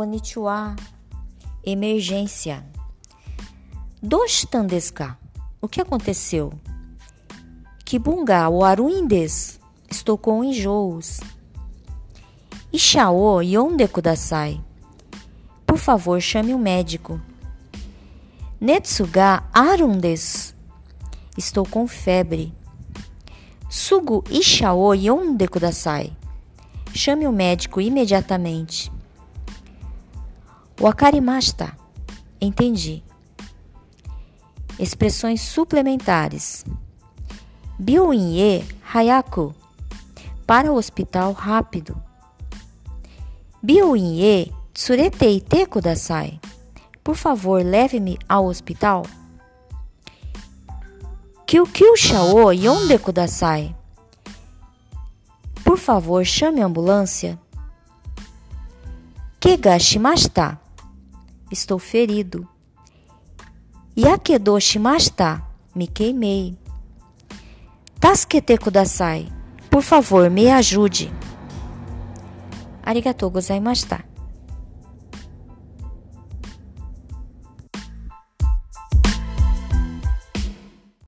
Konnichiwa. Emergência. Ka? O que aconteceu? Kibunga waruin desu. Estou com enjoos. Ishao yonde kudasai. Por favor, chame um médico. Netsuga arun desu. Estou com febre. Sugu ishao yonde kudasai. Chame o médico imediatamente. Wakarimashita. Entendi. Expressões suplementares. Byouin e hayaku. Para o hospital rápido. Byouin e tsurete ite kudasai. Por favor, leve-me ao hospital. Kyukyusha o yonde kudasai. Por favor, chame a ambulância. Kega shimashita. Estou ferido. Yakedo shimashita. Me queimei. Tasukete kudasai. Por favor, me ajude. Arigatou gozaimashita.